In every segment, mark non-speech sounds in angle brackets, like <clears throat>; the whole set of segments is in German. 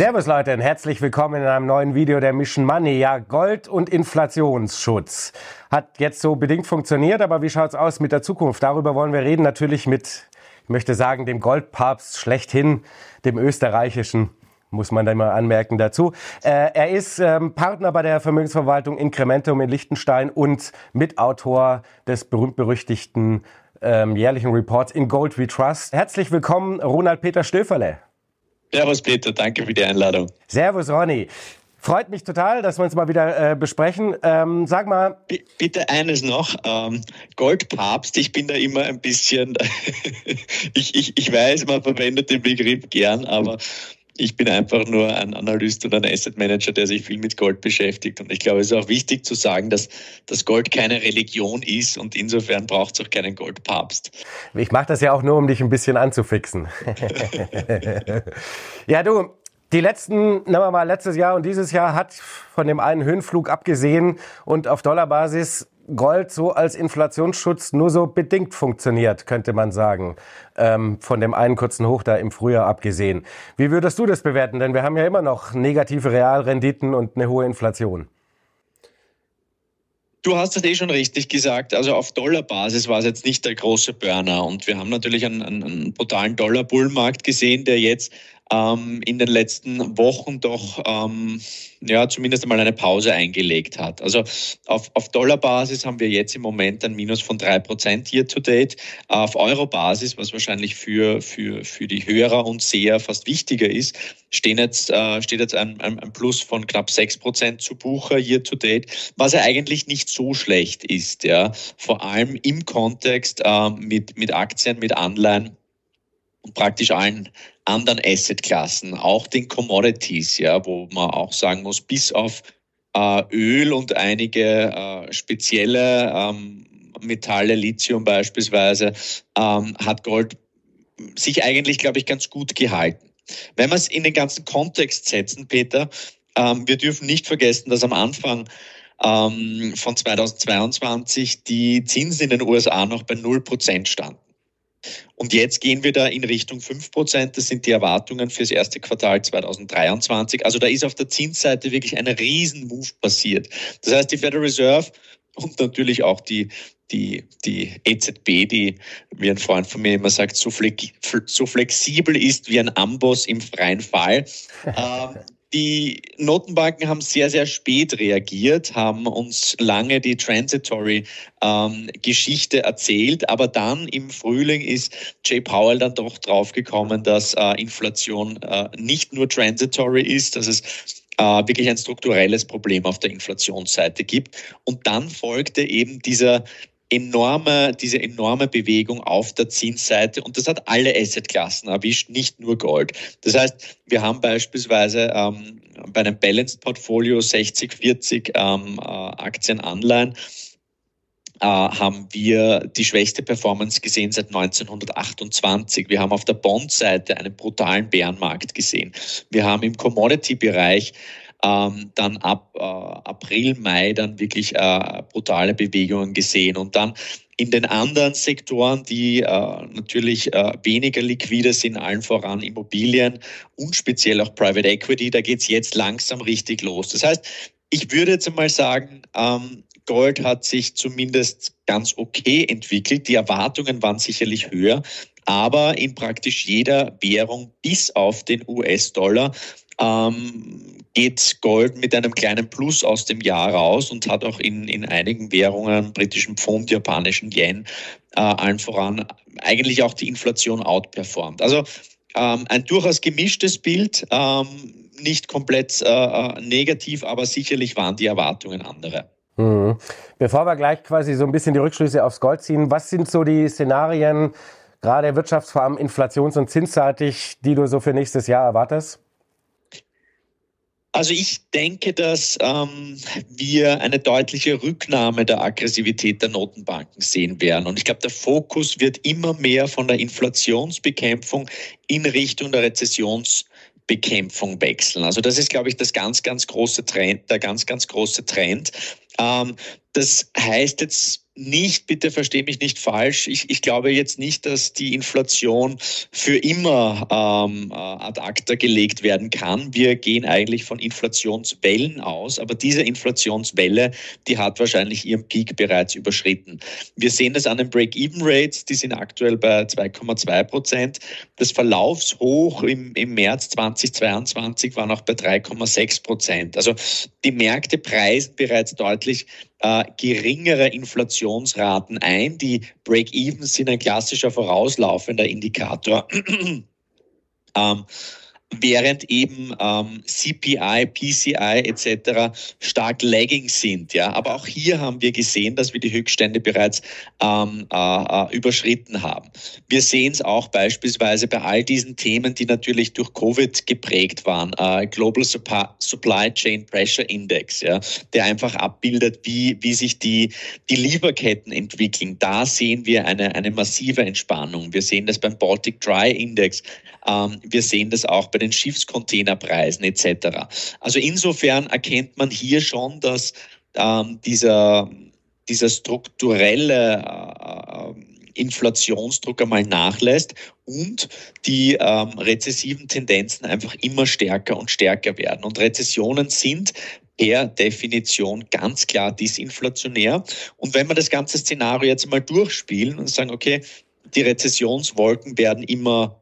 Servus Leute und herzlich willkommen in einem neuen Video der Mission Money. Ja, Gold und Inflationsschutz hat jetzt so bedingt funktioniert, aber wie schaut's aus mit der Zukunft? Darüber wollen wir reden, natürlich mit, ich möchte sagen, dem Goldpapst schlechthin, dem österreichischen muss man da mal anmerken dazu. Äh, er ist ähm, Partner bei der Vermögensverwaltung Incrementum in Liechtenstein und Mitautor des berühmt-berüchtigten ähm, jährlichen Reports in Gold We Trust. Herzlich willkommen, Ronald Peter Stöferle. Servus Peter, danke für die Einladung. Servus Ronny. Freut mich total, dass wir uns mal wieder äh, besprechen. Ähm, sag mal. B bitte eines noch. Ähm, Goldpapst, ich bin da immer ein bisschen, <laughs> ich, ich, ich weiß, man verwendet den Begriff gern, aber ich bin einfach nur ein Analyst und ein Asset Manager, der sich viel mit Gold beschäftigt. Und ich glaube, es ist auch wichtig zu sagen, dass das Gold keine Religion ist und insofern braucht es auch keinen Goldpapst. Ich mache das ja auch nur, um dich ein bisschen anzufixen. <laughs> ja, du, die letzten, nehmen wir mal, letztes Jahr und dieses Jahr hat von dem einen Höhenflug abgesehen und auf Dollarbasis Gold so als Inflationsschutz nur so bedingt funktioniert, könnte man sagen. Ähm, von dem einen kurzen Hoch da im Frühjahr abgesehen. Wie würdest du das bewerten? Denn wir haben ja immer noch negative Realrenditen und eine hohe Inflation. Du hast es eh schon richtig gesagt. Also auf Dollarbasis war es jetzt nicht der große Burner. Und wir haben natürlich einen, einen brutalen Dollar-Bullmarkt gesehen, der jetzt ähm, in den letzten Wochen doch ähm, ja zumindest einmal eine Pause eingelegt hat. Also auf, auf Dollarbasis haben wir jetzt im Moment ein Minus von drei Prozent year to date. Auf Euro-Basis, was wahrscheinlich für, für, für die Hörer und Seher fast wichtiger ist, stehen jetzt, äh, steht jetzt ein, ein, ein Plus von knapp sechs Prozent zu Bucher year to date, was ja eigentlich nicht so schlecht ist, ja. Vor allem im Kontext äh, mit, mit Aktien, mit Anleihen und praktisch allen anderen Assetklassen, auch den Commodities, ja, wo man auch sagen muss, bis auf äh, Öl und einige äh, spezielle ähm, Metalle, Lithium beispielsweise, ähm, hat Gold sich eigentlich, glaube ich, ganz gut gehalten. Wenn wir es in den ganzen Kontext setzen, Peter, ähm, wir dürfen nicht vergessen, dass am Anfang ähm, von 2022 die Zinsen in den USA noch bei 0% standen. Und jetzt gehen wir da in Richtung 5 Prozent. Das sind die Erwartungen fürs erste Quartal 2023. Also da ist auf der Zinsseite wirklich ein Riesenmove passiert. Das heißt, die Federal Reserve und natürlich auch die, die, die EZB, die, wie ein Freund von mir immer sagt, so, flexibel ist wie ein Amboss im freien Fall. <laughs> ähm, die Notenbanken haben sehr, sehr spät reagiert, haben uns lange die Transitory-Geschichte ähm, erzählt, aber dann im Frühling ist Jay Powell dann doch draufgekommen, dass äh, Inflation äh, nicht nur transitory ist, dass es äh, wirklich ein strukturelles Problem auf der Inflationsseite gibt. Und dann folgte eben dieser enorme, diese enorme Bewegung auf der Zinsseite und das hat alle Assetklassen erwischt, nicht nur Gold. Das heißt, wir haben beispielsweise ähm, bei einem Balanced Portfolio 60, 40 ähm, äh, Aktien, Anleihen, äh, haben wir die schwächste Performance gesehen seit 1928. Wir haben auf der Bond-Seite einen brutalen Bärenmarkt gesehen. Wir haben im Commodity-Bereich ähm, dann ab äh, April, Mai dann wirklich äh, brutale Bewegungen gesehen. Und dann in den anderen Sektoren, die äh, natürlich äh, weniger liquide sind, allen voran Immobilien und speziell auch Private Equity, da geht's jetzt langsam richtig los. Das heißt, ich würde jetzt einmal sagen, ähm, Gold hat sich zumindest ganz okay entwickelt. Die Erwartungen waren sicherlich höher, aber in praktisch jeder Währung bis auf den US-Dollar ähm, geht Gold mit einem kleinen Plus aus dem Jahr raus und hat auch in, in einigen Währungen, britischen Pfund, japanischen Yen, äh, allen voran eigentlich auch die Inflation outperformt. Also ähm, ein durchaus gemischtes Bild, ähm, nicht komplett äh, äh negativ, aber sicherlich waren die Erwartungen andere. Mhm. Bevor wir gleich quasi so ein bisschen die Rückschlüsse aufs Gold ziehen, was sind so die Szenarien, gerade wirtschafts-, vor allem inflations- und zinsseitig, die du so für nächstes Jahr erwartest? Also ich denke, dass ähm, wir eine deutliche Rücknahme der Aggressivität der Notenbanken sehen werden. Und ich glaube, der Fokus wird immer mehr von der Inflationsbekämpfung in Richtung der Rezessionsbekämpfung wechseln. Also das ist, glaube ich, das ganz, ganz große Trend, der ganz, ganz große Trend. Ähm, das heißt jetzt nicht, bitte verstehe mich nicht falsch, ich, ich glaube jetzt nicht, dass die Inflation für immer ähm, äh, ad acta gelegt werden kann. Wir gehen eigentlich von Inflationswellen aus, aber diese Inflationswelle, die hat wahrscheinlich ihren Peak bereits überschritten. Wir sehen das an den Break-Even-Rates, die sind aktuell bei 2,2 Prozent. Das Verlaufshoch im, im März 2022 war noch bei 3,6 Prozent. Also die Märkte preisen bereits deutlich äh, geringere Inflationsraten ein. Die Break-Evens sind ein klassischer vorauslaufender Indikator. <clears throat> ähm, während eben ähm, CPI, PCI etc. stark lagging sind. Ja, aber auch hier haben wir gesehen, dass wir die Höchststände bereits ähm, äh, äh überschritten haben. Wir sehen es auch beispielsweise bei all diesen Themen, die natürlich durch Covid geprägt waren. Äh, Global Supply Chain Pressure Index, ja, der einfach abbildet, wie wie sich die die Lieferketten entwickeln. Da sehen wir eine eine massive Entspannung. Wir sehen das beim Baltic Dry Index. Ähm, wir sehen das auch bei den Schiffscontainerpreisen etc. Also insofern erkennt man hier schon, dass ähm, dieser, dieser strukturelle äh, Inflationsdruck einmal nachlässt und die ähm, rezessiven Tendenzen einfach immer stärker und stärker werden. Und Rezessionen sind per Definition ganz klar disinflationär. Und wenn wir das ganze Szenario jetzt mal durchspielen und sagen, okay, die Rezessionswolken werden immer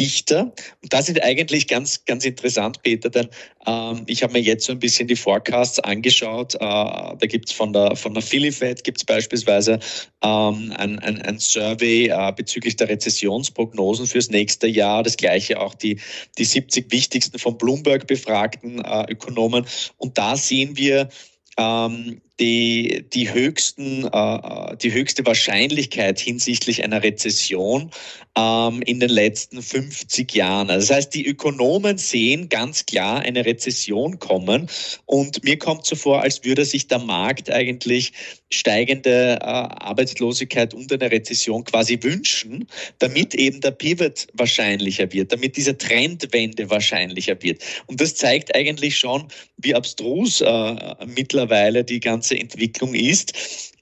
dichter. Und das ist eigentlich ganz, ganz interessant, Peter, denn ähm, ich habe mir jetzt so ein bisschen die Forecasts angeschaut. Äh, da gibt's von der, von der Philly-Fed gibt's beispielsweise ähm, ein, ein, ein Survey äh, bezüglich der Rezessionsprognosen fürs nächste Jahr. Das gleiche auch die, die 70 wichtigsten von Bloomberg befragten äh, Ökonomen. Und da sehen wir, ähm, die, die, höchsten, äh, die höchste Wahrscheinlichkeit hinsichtlich einer Rezession ähm, in den letzten 50 Jahren. Also das heißt, die Ökonomen sehen ganz klar eine Rezession kommen und mir kommt so vor, als würde sich der Markt eigentlich steigende äh, Arbeitslosigkeit und eine Rezession quasi wünschen, damit eben der Pivot wahrscheinlicher wird, damit diese Trendwende wahrscheinlicher wird. Und das zeigt eigentlich schon, wie abstrus äh, mittlerweile die ganze ganze Entwicklung ist.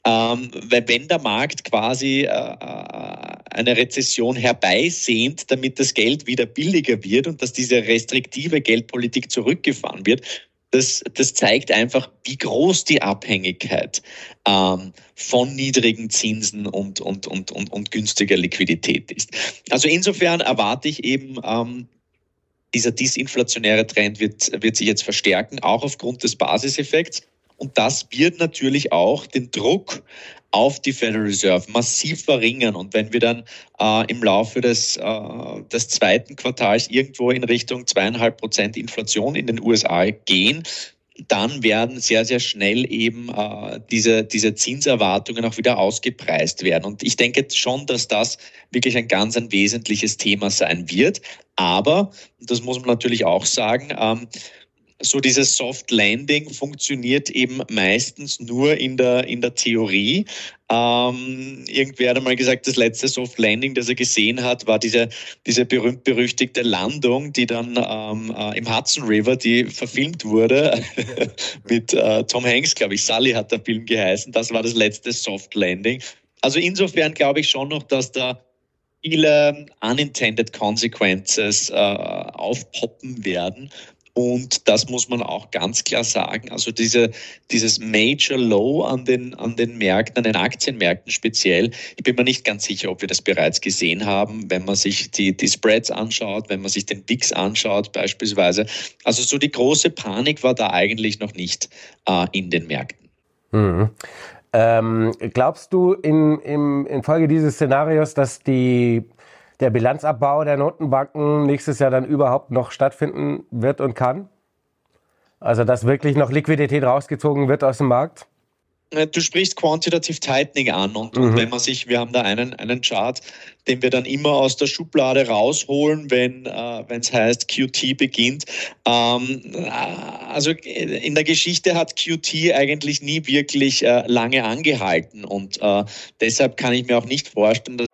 Ähm, weil wenn der Markt quasi äh, äh, eine Rezession herbeisehnt, damit das Geld wieder billiger wird und dass diese restriktive Geldpolitik zurückgefahren wird, das, das zeigt einfach, wie groß die Abhängigkeit ähm, von niedrigen Zinsen und, und, und, und, und günstiger Liquidität ist. Also insofern erwarte ich eben, ähm, dieser disinflationäre Trend wird, wird sich jetzt verstärken, auch aufgrund des Basiseffekts. Und das wird natürlich auch den Druck auf die Federal Reserve massiv verringern. Und wenn wir dann äh, im Laufe des, äh, des zweiten Quartals irgendwo in Richtung zweieinhalb Prozent Inflation in den USA gehen, dann werden sehr, sehr schnell eben äh, diese, diese Zinserwartungen auch wieder ausgepreist werden. Und ich denke schon, dass das wirklich ein ganz ein wesentliches Thema sein wird. Aber, das muss man natürlich auch sagen, ähm, so dieses Soft Landing funktioniert eben meistens nur in der, in der Theorie. Ähm, irgendwer hat einmal gesagt, das letzte Soft Landing, das er gesehen hat, war diese, diese berühmt-berüchtigte Landung, die dann ähm, äh, im Hudson River, die verfilmt wurde, <laughs> mit äh, Tom Hanks, glaube ich, Sully hat der Film geheißen. Das war das letzte Soft Landing. Also insofern glaube ich schon noch, dass da viele unintended consequences äh, aufpoppen werden. Und das muss man auch ganz klar sagen. Also diese, dieses Major Low an den, an den Märkten, an den Aktienmärkten speziell, ich bin mir nicht ganz sicher, ob wir das bereits gesehen haben, wenn man sich die, die Spreads anschaut, wenn man sich den VIX anschaut beispielsweise. Also so die große Panik war da eigentlich noch nicht äh, in den Märkten. Mhm. Ähm, glaubst du in, in, infolge dieses Szenarios, dass die der Bilanzabbau der Notenbanken nächstes Jahr dann überhaupt noch stattfinden wird und kann? Also dass wirklich noch Liquidität rausgezogen wird aus dem Markt? Äh, du sprichst Quantitative Tightening an und, mhm. und, wenn man sich, wir haben da einen, einen Chart, den wir dann immer aus der Schublade rausholen, wenn äh, es heißt, QT beginnt. Ähm, äh, also in der Geschichte hat QT eigentlich nie wirklich äh, lange angehalten und äh, deshalb kann ich mir auch nicht vorstellen, dass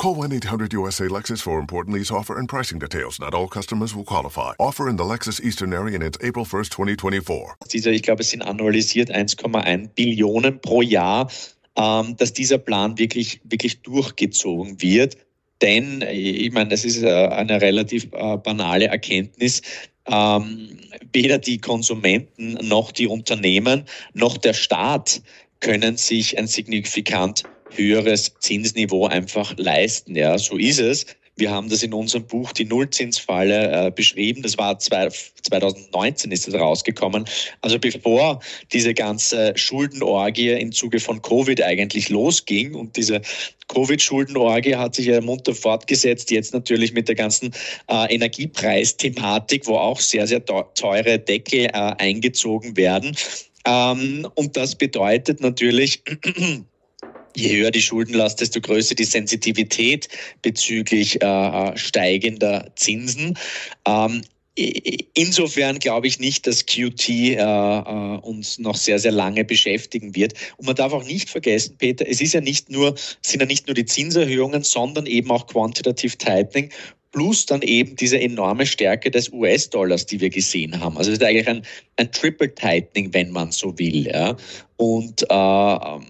Call 1-800-USA Lexus for important lease offer and pricing details. Not all customers will qualify. Offer in the Lexus Eastern area and it's April 1st, 2024. Dieser, ich glaube, es sind annualisiert 1,1 Billionen pro Jahr, ähm, dass dieser Plan wirklich, wirklich durchgezogen wird. Denn, ich meine, das ist äh, eine relativ äh, banale Erkenntnis. Ähm, weder die Konsumenten noch die Unternehmen noch der Staat können sich ein signifikant höheres Zinsniveau einfach leisten. Ja, so ist es. Wir haben das in unserem Buch die Nullzinsfalle äh, beschrieben. Das war zwei, 2019 ist das rausgekommen. Also bevor diese ganze Schuldenorgie im Zuge von Covid eigentlich losging und diese Covid-Schuldenorgie hat sich ja munter fortgesetzt, jetzt natürlich mit der ganzen äh, Energiepreisthematik, wo auch sehr, sehr teure Deckel äh, eingezogen werden. Ähm, und das bedeutet natürlich, je höher die Schuldenlast, desto größer die Sensitivität bezüglich äh, steigender Zinsen. Ähm, Insofern glaube ich nicht, dass QT äh, äh, uns noch sehr, sehr lange beschäftigen wird. Und man darf auch nicht vergessen, Peter, es ist ja nicht nur, sind ja nicht nur die Zinserhöhungen, sondern eben auch Quantitative Tightening plus dann eben diese enorme Stärke des US-Dollars, die wir gesehen haben. Also es ist eigentlich ein, ein Triple Tightening, wenn man so will. Ja. Und äh, ähm,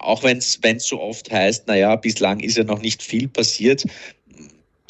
auch wenn es so oft heißt, naja, bislang ist ja noch nicht viel passiert.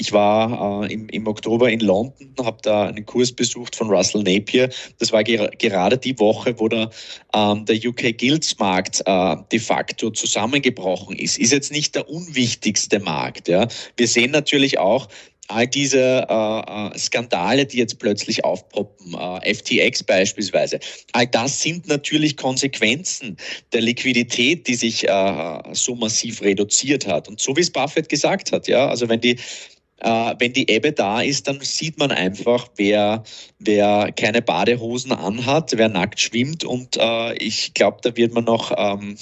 Ich war äh, im, im Oktober in London, habe da einen Kurs besucht von Russell Napier. Das war ger gerade die Woche, wo der, ähm, der UK Guilds Markt äh, de facto zusammengebrochen ist. Ist jetzt nicht der unwichtigste Markt. Ja. Wir sehen natürlich auch, all diese äh, äh, Skandale, die jetzt plötzlich aufpoppen, äh, FTX beispielsweise, all das sind natürlich Konsequenzen der Liquidität, die sich äh, so massiv reduziert hat. Und so wie es Buffett gesagt hat, ja, also wenn die äh, wenn die Ebbe da ist, dann sieht man einfach, wer, wer keine Badehosen anhat, wer nackt schwimmt und äh, ich glaube, da wird man noch ähm,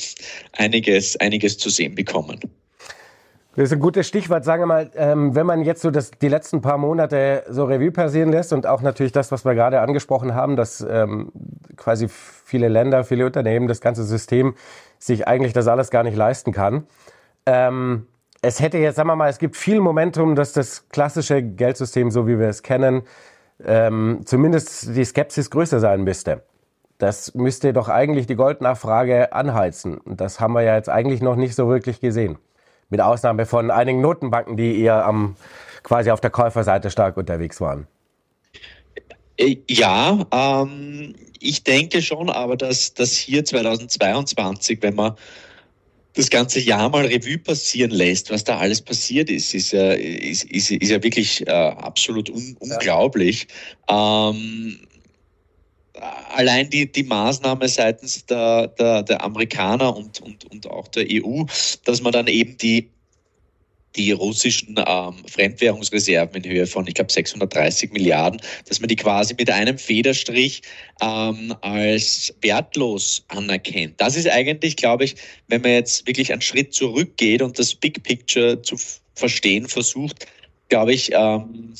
einiges, einiges zu sehen bekommen. Das ist ein gutes Stichwort. Sagen wir mal, ähm, wenn man jetzt so das, die letzten paar Monate so Revue passieren lässt und auch natürlich das, was wir gerade angesprochen haben, dass ähm, quasi viele Länder, viele Unternehmen, das ganze System sich eigentlich das alles gar nicht leisten kann. Ähm, es hätte jetzt, sagen wir mal, es gibt viel Momentum, dass das klassische Geldsystem, so wie wir es kennen, ähm, zumindest die Skepsis größer sein müsste. Das müsste doch eigentlich die Goldnachfrage anheizen. Und das haben wir ja jetzt eigentlich noch nicht so wirklich gesehen. Mit Ausnahme von einigen Notenbanken, die eher am, quasi auf der Käuferseite stark unterwegs waren. Äh, ja, ähm, ich denke schon, aber dass, dass hier 2022, wenn man das ganze Jahr mal Revue passieren lässt, was da alles passiert ist, ist ja, ist, ist, ist ja wirklich äh, absolut un, unglaublich. Ja. Ähm, allein die, die Maßnahme seitens der, der, der Amerikaner und, und, und auch der EU, dass man dann eben die die russischen ähm, Fremdwährungsreserven in Höhe von, ich glaube, 630 Milliarden, dass man die quasi mit einem Federstrich ähm, als wertlos anerkennt. Das ist eigentlich, glaube ich, wenn man jetzt wirklich einen Schritt zurückgeht und das Big Picture zu verstehen versucht, glaube ich, ähm,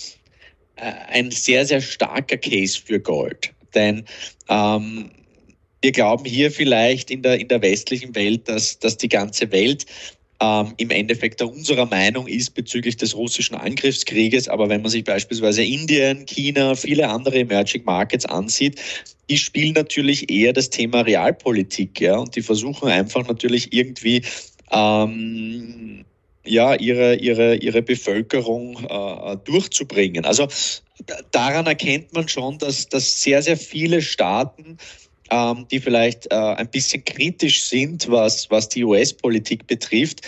äh, ein sehr, sehr starker Case für Gold. Denn ähm, wir glauben hier vielleicht in der, in der westlichen Welt, dass, dass die ganze Welt ähm, im Endeffekt unserer Meinung ist bezüglich des russischen Angriffskrieges. Aber wenn man sich beispielsweise Indien, China, viele andere Emerging Markets ansieht, die spielen natürlich eher das Thema Realpolitik. Ja, und die versuchen einfach natürlich irgendwie ähm, ja, ihre, ihre, ihre Bevölkerung äh, durchzubringen. Also daran erkennt man schon, dass, dass sehr, sehr viele Staaten, ähm, die vielleicht äh, ein bisschen kritisch sind, was, was die US-Politik betrifft,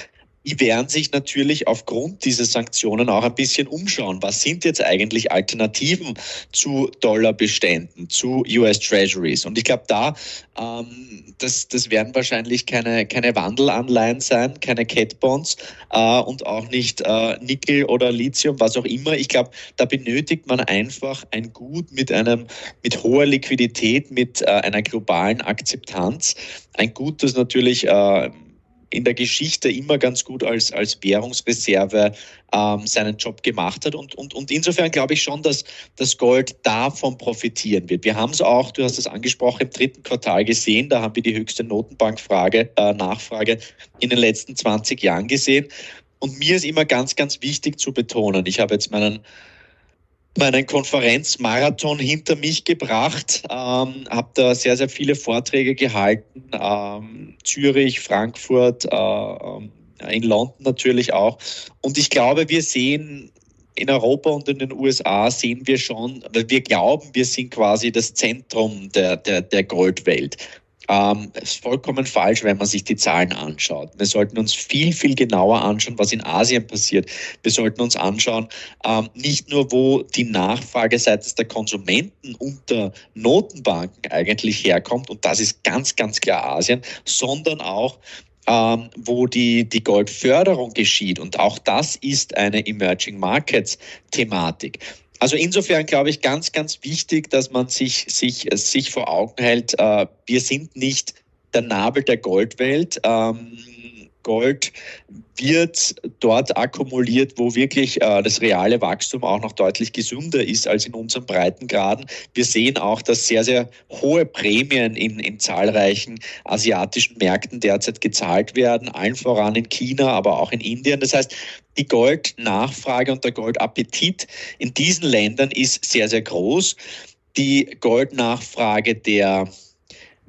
die werden sich natürlich aufgrund dieser Sanktionen auch ein bisschen umschauen. Was sind jetzt eigentlich Alternativen zu Dollarbeständen, zu US Treasuries? Und ich glaube, da, ähm, das, das werden wahrscheinlich keine, keine Wandelanleihen sein, keine Cat Bonds äh, und auch nicht äh, Nickel oder Lithium, was auch immer. Ich glaube, da benötigt man einfach ein Gut mit einem, mit hoher Liquidität, mit äh, einer globalen Akzeptanz. Ein Gut, das natürlich äh, in der Geschichte immer ganz gut als, als Währungsreserve ähm, seinen Job gemacht hat. Und, und, und insofern glaube ich schon, dass das Gold davon profitieren wird. Wir haben es auch, du hast es angesprochen, im dritten Quartal gesehen. Da haben wir die höchste Notenbankfrage, äh, Nachfrage in den letzten 20 Jahren gesehen. Und mir ist immer ganz, ganz wichtig zu betonen, ich habe jetzt meinen meinen Konferenzmarathon hinter mich gebracht, ähm, habe da sehr, sehr viele Vorträge gehalten, ähm, Zürich, Frankfurt, äh, ähm, in London natürlich auch. Und ich glaube, wir sehen in Europa und in den USA sehen wir schon, weil wir glauben, wir sind quasi das Zentrum der, der, der Goldwelt ähm, ist vollkommen falsch, wenn man sich die Zahlen anschaut. Wir sollten uns viel, viel genauer anschauen, was in Asien passiert. Wir sollten uns anschauen, ähm, nicht nur, wo die Nachfrage seitens der Konsumenten unter Notenbanken eigentlich herkommt, und das ist ganz, ganz klar Asien, sondern auch, ähm, wo die, die Goldförderung geschieht. Und auch das ist eine Emerging Markets Thematik. Also insofern glaube ich ganz, ganz wichtig, dass man sich, sich, sich vor Augen hält, äh, wir sind nicht der Nabel der Goldwelt. Ähm, Gold wird dort akkumuliert, wo wirklich äh, das reale Wachstum auch noch deutlich gesünder ist als in unseren Breitengraden. Wir sehen auch, dass sehr, sehr hohe Prämien in, in zahlreichen asiatischen Märkten derzeit gezahlt werden, allen voran in China, aber auch in Indien. Das heißt, die Goldnachfrage und der Goldappetit in diesen Ländern ist sehr, sehr groß. Die Goldnachfrage der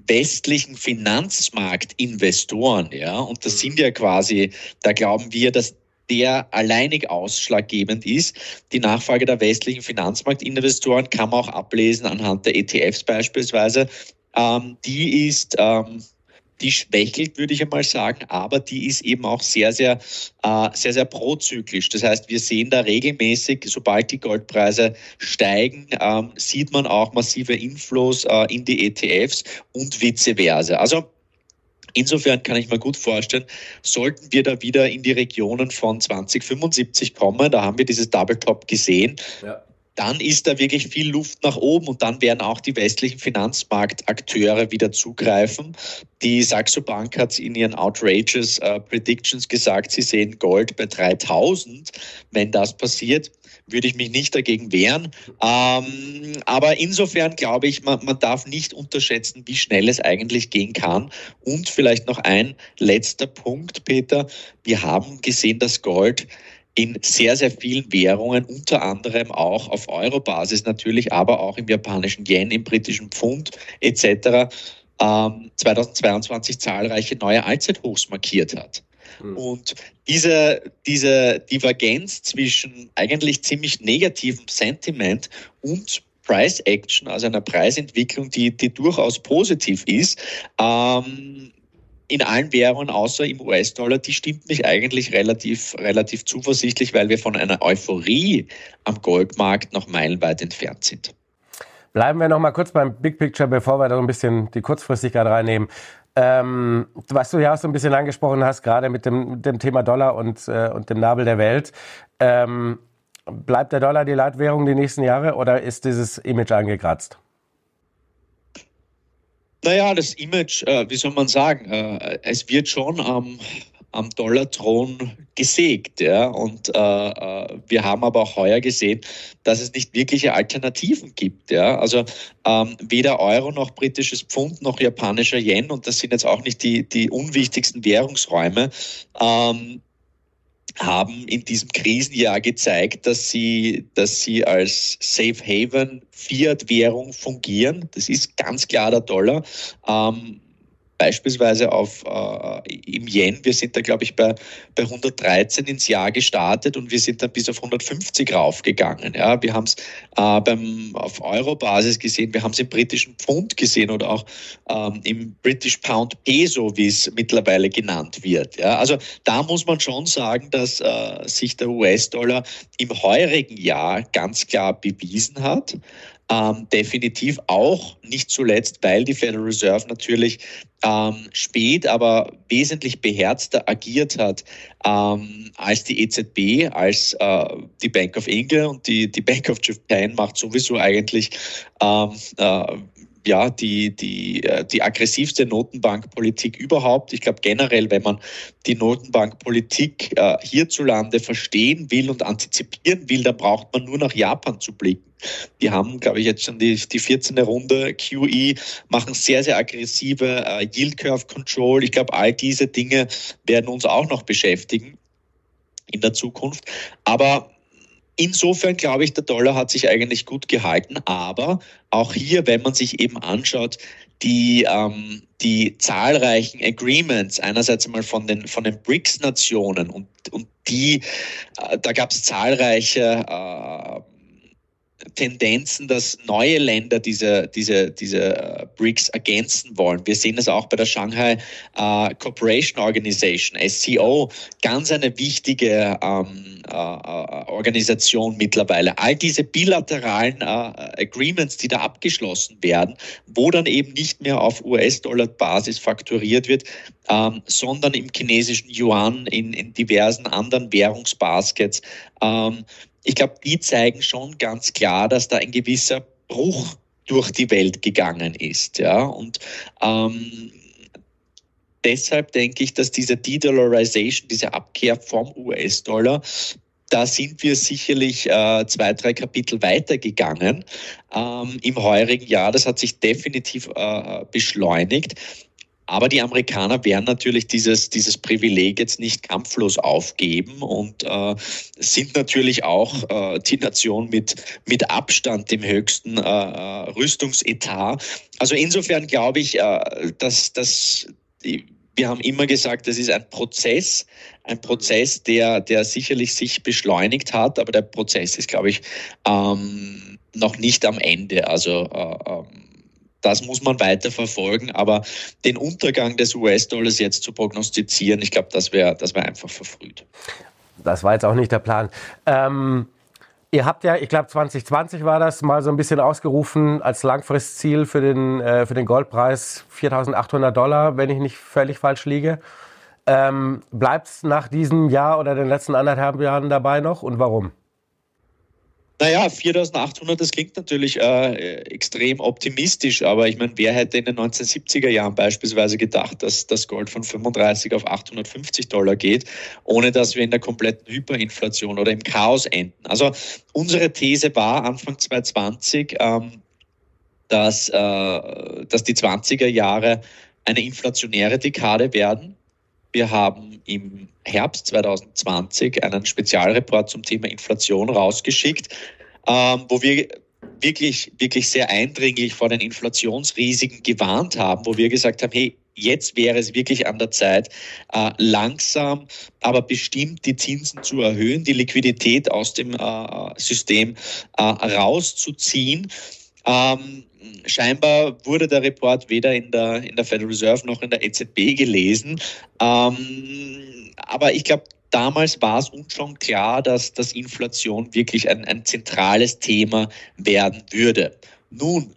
westlichen Finanzmarktinvestoren, ja, und das sind ja quasi, da glauben wir, dass der alleinig ausschlaggebend ist. Die Nachfrage der westlichen Finanzmarktinvestoren kann man auch ablesen anhand der ETFs beispielsweise. Ähm, die ist ähm, die schwächelt, würde ich einmal sagen, aber die ist eben auch sehr, sehr, äh, sehr, sehr prozyklisch. Das heißt, wir sehen da regelmäßig, sobald die Goldpreise steigen, ähm, sieht man auch massive Inflows äh, in die ETFs und vice versa. Also Insofern kann ich mir gut vorstellen, sollten wir da wieder in die Regionen von 2075 kommen, da haben wir dieses Double Top gesehen, ja dann ist da wirklich viel Luft nach oben und dann werden auch die westlichen Finanzmarktakteure wieder zugreifen. Die Saxo Bank hat in ihren Outrageous äh, Predictions gesagt, sie sehen Gold bei 3000. Wenn das passiert, würde ich mich nicht dagegen wehren. Ähm, aber insofern glaube ich, man, man darf nicht unterschätzen, wie schnell es eigentlich gehen kann. Und vielleicht noch ein letzter Punkt, Peter. Wir haben gesehen, dass Gold in sehr, sehr vielen Währungen, unter anderem auch auf Euro-Basis natürlich, aber auch im japanischen Yen, im britischen Pfund etc. Ähm, 2022 zahlreiche neue Allzeithochs markiert hat. Mhm. Und diese, diese Divergenz zwischen eigentlich ziemlich negativem Sentiment und Price Action, also einer Preisentwicklung, die, die durchaus positiv ist, ähm, in allen Währungen außer im US-Dollar, die stimmt mich eigentlich relativ, relativ zuversichtlich, weil wir von einer Euphorie am Goldmarkt noch meilenweit entfernt sind. Bleiben wir noch mal kurz beim Big Picture, bevor wir da ein bisschen die Kurzfristigkeit reinnehmen. Ähm, was du ja auch so ein bisschen angesprochen hast, gerade mit dem, dem Thema Dollar und, äh, und dem Nabel der Welt. Ähm, bleibt der Dollar die Leitwährung die nächsten Jahre oder ist dieses Image angekratzt? Naja, das Image, äh, wie soll man sagen, äh, es wird schon am, am Dollarthron gesägt. Ja? Und äh, äh, wir haben aber auch heuer gesehen, dass es nicht wirkliche Alternativen gibt. Ja? Also ähm, weder Euro noch britisches Pfund noch japanischer Yen, und das sind jetzt auch nicht die, die unwichtigsten Währungsräume, ähm, haben in diesem Krisenjahr gezeigt, dass sie, dass sie als Safe Haven Fiat-Währung fungieren. Das ist ganz klar der Dollar. Ähm, beispielsweise auf äh, im Yen, wir sind da glaube ich bei, bei 113 ins Jahr gestartet und wir sind dann bis auf 150 raufgegangen. Ja, wir haben es äh, auf Euro-Basis gesehen, wir haben es im britischen Pfund gesehen oder auch ähm, im British Pound Peso, wie es mittlerweile genannt wird. Ja, also da muss man schon sagen, dass äh, sich der US-Dollar im heurigen Jahr ganz klar bewiesen hat. Ähm, definitiv auch. Nicht zuletzt, weil die Federal Reserve natürlich ähm, spät, aber wesentlich beherzter agiert hat ähm, als die EZB, als äh, die Bank of England. Und die, die Bank of Japan macht sowieso eigentlich ähm, äh, ja, die, die, äh, die aggressivste Notenbankpolitik überhaupt. Ich glaube generell, wenn man die Notenbankpolitik äh, hierzulande verstehen will und antizipieren will, dann braucht man nur nach Japan zu blicken. Die haben, glaube ich, jetzt schon die, die 14. Runde QE, machen sehr, sehr aggressive äh, Yield Curve Control. Ich glaube, all diese Dinge werden uns auch noch beschäftigen in der Zukunft. Aber Insofern glaube ich, der Dollar hat sich eigentlich gut gehalten, aber auch hier, wenn man sich eben anschaut, die, ähm, die zahlreichen Agreements, einerseits einmal von den, von den BRICS-Nationen und, und die, äh, da gab es zahlreiche äh, Tendenzen, dass neue Länder diese, diese, diese äh, BRICS ergänzen wollen. Wir sehen es auch bei der Shanghai äh, Cooperation Organization, SCO, ganz eine wichtige ähm, äh, äh, Organisation mittlerweile. All diese bilateralen äh, Agreements, die da abgeschlossen werden, wo dann eben nicht mehr auf US-Dollar-Basis fakturiert wird, ähm, sondern im chinesischen Yuan, in, in diversen anderen Währungsbaskets. Ähm, ich glaube, die zeigen schon ganz klar, dass da ein gewisser Bruch durch die Welt gegangen ist. Ja? Und ähm, deshalb denke ich, dass diese De-Dollarization, diese Abkehr vom US-Dollar, da sind wir sicherlich äh, zwei, drei Kapitel weitergegangen ähm, im heurigen Jahr. Das hat sich definitiv äh, beschleunigt. Aber die Amerikaner werden natürlich dieses, dieses Privileg jetzt nicht kampflos aufgeben und äh, sind natürlich auch äh, die Nation mit, mit Abstand dem höchsten äh, äh Rüstungsetat. Also insofern glaube ich, äh, dass, dass die, wir haben immer gesagt, das ist ein Prozess, ein Prozess, der, der sicherlich sich beschleunigt hat, aber der Prozess ist, glaube ich, ähm, noch nicht am Ende. Also äh, ähm, das muss man weiter verfolgen. Aber den Untergang des US-Dollars jetzt zu prognostizieren, ich glaube, das wäre das wär einfach verfrüht. Das war jetzt auch nicht der Plan. Ähm, ihr habt ja, ich glaube 2020 war das, mal so ein bisschen ausgerufen als Langfristziel für den, äh, für den Goldpreis 4.800 Dollar, wenn ich nicht völlig falsch liege. Ähm, Bleibt es nach diesem Jahr oder den letzten anderthalb Jahren dabei noch und warum? Naja, 4800, das klingt natürlich äh, extrem optimistisch, aber ich meine, wer hätte in den 1970er Jahren beispielsweise gedacht, dass das Gold von 35 auf 850 Dollar geht, ohne dass wir in der kompletten Hyperinflation oder im Chaos enden? Also unsere These war Anfang 2020, ähm, dass, äh, dass die 20er Jahre eine inflationäre Dekade werden. Wir haben im Herbst 2020 einen Spezialreport zum Thema Inflation rausgeschickt, ähm, wo wir wirklich, wirklich sehr eindringlich vor den Inflationsrisiken gewarnt haben, wo wir gesagt haben, hey, jetzt wäre es wirklich an der Zeit, äh, langsam, aber bestimmt die Zinsen zu erhöhen, die Liquidität aus dem äh, System äh, rauszuziehen. Ähm, scheinbar wurde der Report weder in der, in der Federal Reserve noch in der EZB gelesen. Ähm, aber ich glaube, damals war es uns schon klar, dass, dass Inflation wirklich ein, ein zentrales Thema werden würde. Nun,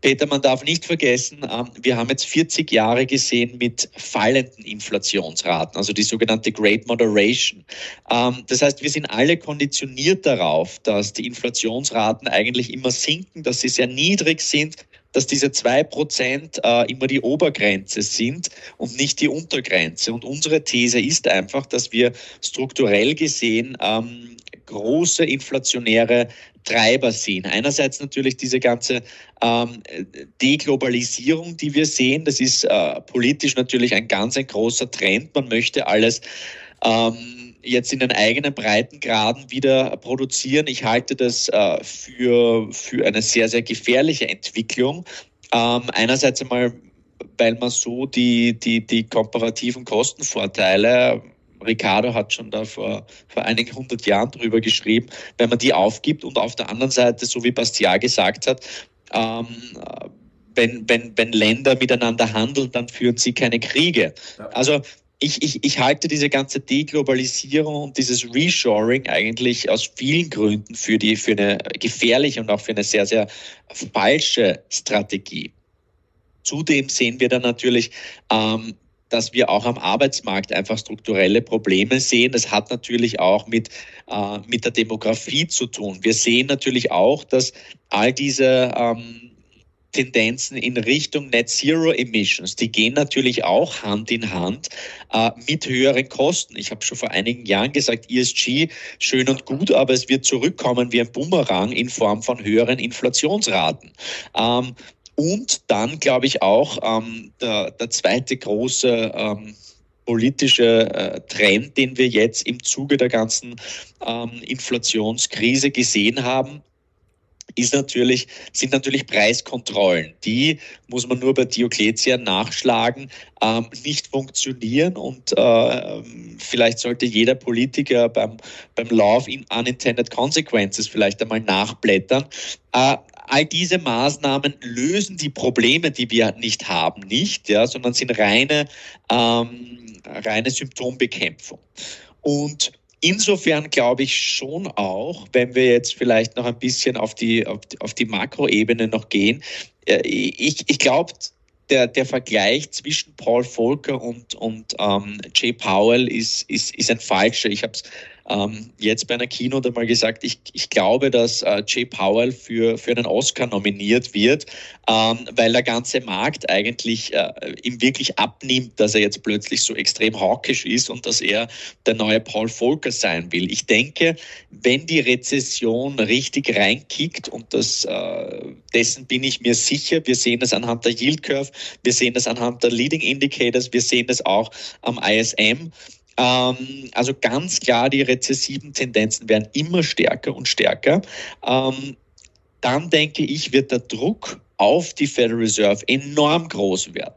Peter, man darf nicht vergessen, ähm, wir haben jetzt 40 Jahre gesehen mit fallenden Inflationsraten, also die sogenannte Great Moderation. Ähm, das heißt, wir sind alle konditioniert darauf, dass die Inflationsraten eigentlich immer sinken, dass sie sehr niedrig sind, dass diese zwei Prozent äh, immer die Obergrenze sind und nicht die Untergrenze. Und unsere These ist einfach, dass wir strukturell gesehen ähm, große inflationäre Treiber sehen. Einerseits natürlich diese ganze ähm, Deglobalisierung, die wir sehen. Das ist äh, politisch natürlich ein ganz ein großer Trend. Man möchte alles ähm, jetzt in den eigenen Breitengraden wieder produzieren. Ich halte das äh, für, für eine sehr, sehr gefährliche Entwicklung. Ähm, einerseits einmal weil man so die, die, die komparativen Kostenvorteile Ricardo hat schon da vor, vor einigen hundert Jahren drüber geschrieben, wenn man die aufgibt und auf der anderen Seite, so wie Bastiat gesagt hat, ähm, wenn, wenn, wenn Länder miteinander handeln, dann führen sie keine Kriege. Also ich, ich, ich halte diese ganze Deglobalisierung und dieses Reshoring eigentlich aus vielen Gründen für, die, für eine gefährliche und auch für eine sehr, sehr falsche Strategie. Zudem sehen wir dann natürlich, ähm, dass wir auch am Arbeitsmarkt einfach strukturelle Probleme sehen. Das hat natürlich auch mit, äh, mit der Demografie zu tun. Wir sehen natürlich auch, dass all diese ähm, Tendenzen in Richtung Net Zero Emissions, die gehen natürlich auch Hand in Hand äh, mit höheren Kosten. Ich habe schon vor einigen Jahren gesagt, ESG schön und gut, aber es wird zurückkommen wie ein Bumerang in Form von höheren Inflationsraten. Ähm, und dann glaube ich auch ähm, der, der zweite große ähm, politische äh, Trend, den wir jetzt im Zuge der ganzen ähm, Inflationskrise gesehen haben, ist natürlich, sind natürlich Preiskontrollen. Die muss man nur bei Diokletian nachschlagen, ähm, nicht funktionieren und äh, vielleicht sollte jeder Politiker beim, beim Law of Unintended Consequences vielleicht einmal nachblättern. Äh, all diese Maßnahmen lösen die Probleme, die wir nicht haben, nicht, ja, sondern sind reine, ähm, reine Symptombekämpfung. Und Insofern glaube ich schon auch, wenn wir jetzt vielleicht noch ein bisschen auf die, auf die, auf die Makroebene noch gehen, äh, ich, ich glaube, der, der Vergleich zwischen Paul Volcker und, und ähm, Jay Powell ist, ist, ist ein falscher. Ich habe es ähm, jetzt bei einer Keynote einmal gesagt, ich, ich glaube, dass äh, Jay Powell für, für einen Oscar nominiert wird, ähm, weil der ganze Markt eigentlich äh, ihm wirklich abnimmt, dass er jetzt plötzlich so extrem hawkisch ist und dass er der neue Paul Volcker sein will. Ich denke, wenn die Rezession richtig reinkickt und das, äh, dessen bin ich mir sicher, wir sehen das anhand der Yield Curve, wir sehen das anhand der Leading Indicators, wir sehen das auch am ISM, ähm, also ganz klar, die rezessiven Tendenzen werden immer stärker und stärker. Ähm, dann denke ich, wird der Druck auf die Federal Reserve enorm groß werden.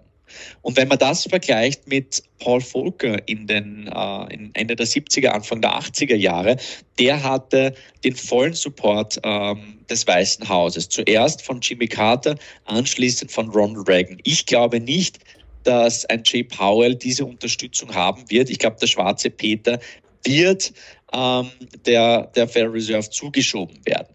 Und wenn man das vergleicht mit Paul Volcker in den äh, in Ende der 70er, Anfang der 80er Jahre, der hatte den vollen Support ähm, des Weißen Hauses. Zuerst von Jimmy Carter, anschließend von Ronald Reagan. Ich glaube nicht, dass ein Jay Powell diese Unterstützung haben wird. Ich glaube, der schwarze Peter wird ähm, der, der Federal Reserve zugeschoben werden.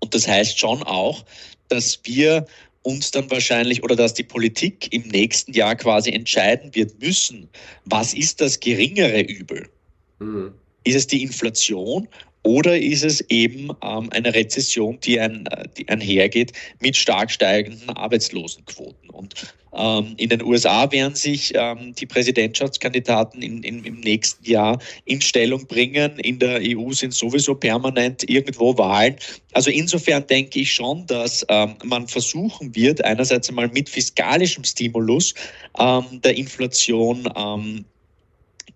Und das heißt schon auch, dass wir uns dann wahrscheinlich oder dass die Politik im nächsten Jahr quasi entscheiden wird müssen, was ist das geringere Übel? Mhm. Ist es die Inflation oder ist es eben ähm, eine Rezession, die, ein, die einhergeht mit stark steigenden Arbeitslosenquoten? Und ähm, in den USA werden sich ähm, die Präsidentschaftskandidaten in, in, im nächsten Jahr in Stellung bringen. In der EU sind sowieso permanent irgendwo Wahlen. Also insofern denke ich schon, dass ähm, man versuchen wird, einerseits einmal mit fiskalischem Stimulus ähm, der Inflation ähm,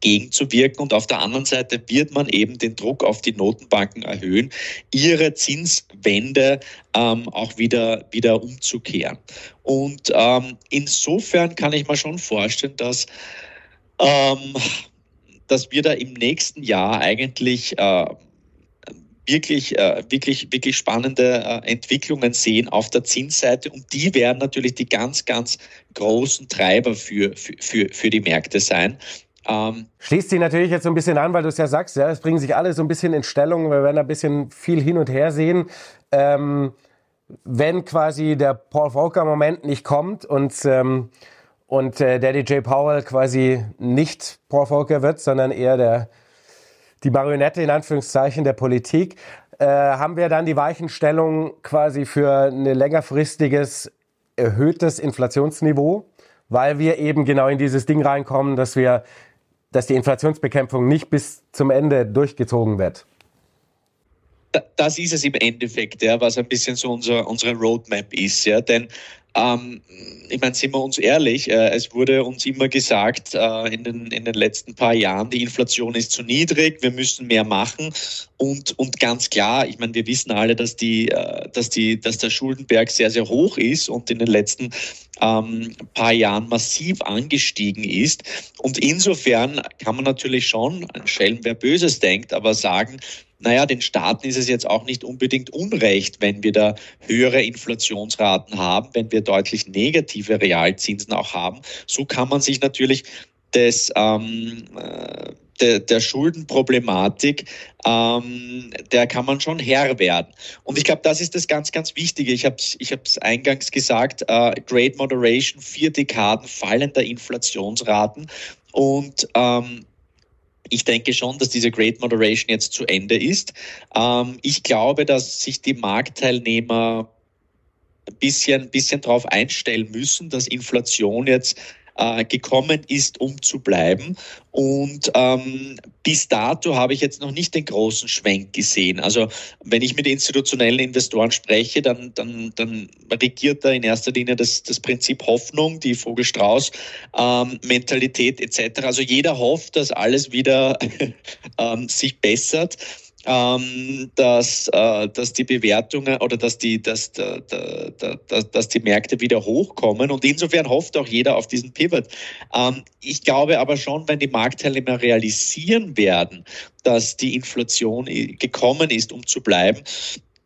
gegenzuwirken. Und auf der anderen Seite wird man eben den Druck auf die Notenbanken erhöhen, ihre Zinswende ähm, auch wieder, wieder umzukehren. Und ähm, insofern kann ich mir schon vorstellen, dass, ähm, dass wir da im nächsten Jahr eigentlich äh, wirklich, äh, wirklich, wirklich spannende äh, Entwicklungen sehen auf der Zinsseite und die werden natürlich die ganz, ganz großen Treiber für, für, für die Märkte sein. Ähm, Schließt sich natürlich jetzt so ein bisschen an, weil du es ja sagst, ja, es bringen sich alle so ein bisschen in Stellung, wir werden ein bisschen viel hin und her sehen. Ähm, wenn quasi der Paul Volcker-Moment nicht kommt und, ähm, und äh, Daddy J. Powell quasi nicht Paul Volcker wird, sondern eher der, die Marionette in Anführungszeichen der Politik, äh, haben wir dann die Weichenstellung quasi für ein längerfristiges erhöhtes Inflationsniveau, weil wir eben genau in dieses Ding reinkommen, dass wir dass die Inflationsbekämpfung nicht bis zum Ende durchgezogen wird? Das ist es im Endeffekt, ja, was ein bisschen so unser, unsere Roadmap ist. Ja. Denn ähm, ich meine, sind wir uns ehrlich, äh, es wurde uns immer gesagt äh, in, den, in den letzten paar Jahren, die Inflation ist zu niedrig, wir müssen mehr machen. Und, und ganz klar, ich meine, wir wissen alle, dass, die, äh, dass, die, dass der Schuldenberg sehr, sehr hoch ist und in den letzten ähm, paar Jahren massiv angestiegen ist. Und insofern kann man natürlich schon, ein Schelm, wer Böses denkt, aber sagen, naja, den Staaten ist es jetzt auch nicht unbedingt unrecht, wenn wir da höhere Inflationsraten haben, wenn wir deutlich negative Realzinsen auch haben. So kann man sich natürlich des, ähm, äh, der, der Schuldenproblematik, ähm, der kann man schon Herr werden. Und ich glaube, das ist das ganz, ganz Wichtige. Ich habe es ich hab's eingangs gesagt, äh, Great Moderation, vier Dekaden fallender Inflationsraten. Und ähm, ich denke schon, dass diese Great Moderation jetzt zu Ende ist. Ähm, ich glaube, dass sich die Marktteilnehmer ein bisschen, bisschen darauf einstellen müssen, dass Inflation jetzt äh, gekommen ist, um zu bleiben. Und ähm, bis dato habe ich jetzt noch nicht den großen Schwenk gesehen. Also wenn ich mit institutionellen Investoren spreche, dann, dann, dann regiert da in erster Linie das, das Prinzip Hoffnung, die Vogelstrauß-Mentalität ähm, etc. Also jeder hofft, dass alles wieder <laughs> ähm, sich bessert ähm, dass, äh, dass die Bewertungen oder dass die, dass, da, da, da, dass die Märkte wieder hochkommen. Und insofern hofft auch jeder auf diesen Pivot. Ähm, ich glaube aber schon, wenn die Marktteilnehmer realisieren werden, dass die Inflation gekommen ist, um zu bleiben,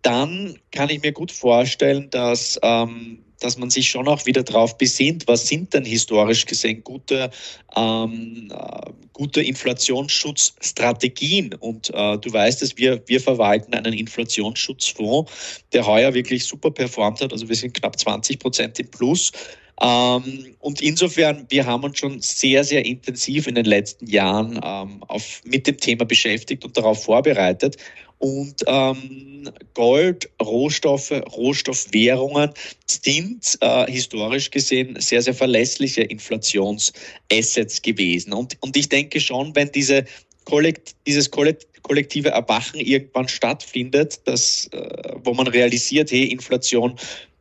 dann kann ich mir gut vorstellen, dass ähm, dass man sich schon auch wieder darauf besinnt, was sind denn historisch gesehen gute, ähm, äh, gute Inflationsschutzstrategien. Und äh, du weißt es, wir, wir verwalten einen Inflationsschutzfonds, der heuer wirklich super performt hat. Also wir sind knapp 20 Prozent im Plus. Ähm, und insofern, wir haben uns schon sehr, sehr intensiv in den letzten Jahren ähm, auf, mit dem Thema beschäftigt und darauf vorbereitet. Und ähm, Gold, Rohstoffe, Rohstoffwährungen sind äh, historisch gesehen sehr, sehr verlässliche Inflationsassets gewesen. Und, und ich denke schon, wenn diese Kollekt, dieses kollektive Erwachen irgendwann stattfindet, dass, äh, wo man realisiert, hey, Inflation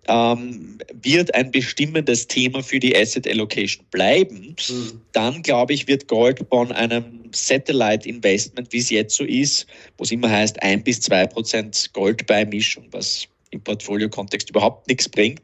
ähm, wird ein bestimmendes Thema für die Asset Allocation bleiben, mhm. dann glaube ich, wird Gold von einem Satellite Investment, wie es jetzt so ist, wo es immer heißt, ein bis zwei Prozent Goldbeimischung, was im Portfolio-Kontext überhaupt nichts bringt,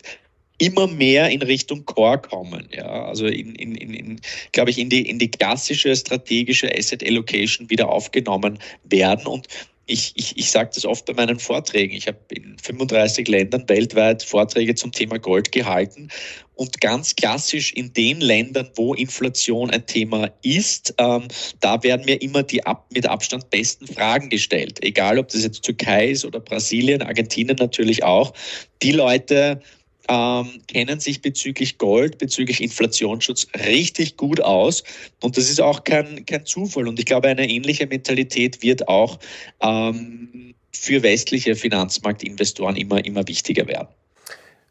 immer mehr in Richtung Core kommen. Ja, also in, in, in, in glaube ich, in die, in die klassische strategische Asset Allocation wieder aufgenommen werden. Und ich, ich, ich sage das oft bei meinen Vorträgen. Ich habe in 35 Ländern weltweit Vorträge zum Thema Gold gehalten. Und ganz klassisch in den Ländern, wo Inflation ein Thema ist, ähm, da werden mir immer die ab, mit Abstand besten Fragen gestellt. Egal, ob das jetzt Türkei ist oder Brasilien, Argentinien natürlich auch. Die Leute ähm, kennen sich bezüglich Gold, bezüglich Inflationsschutz richtig gut aus. Und das ist auch kein, kein Zufall. Und ich glaube, eine ähnliche Mentalität wird auch ähm, für westliche Finanzmarktinvestoren immer, immer wichtiger werden.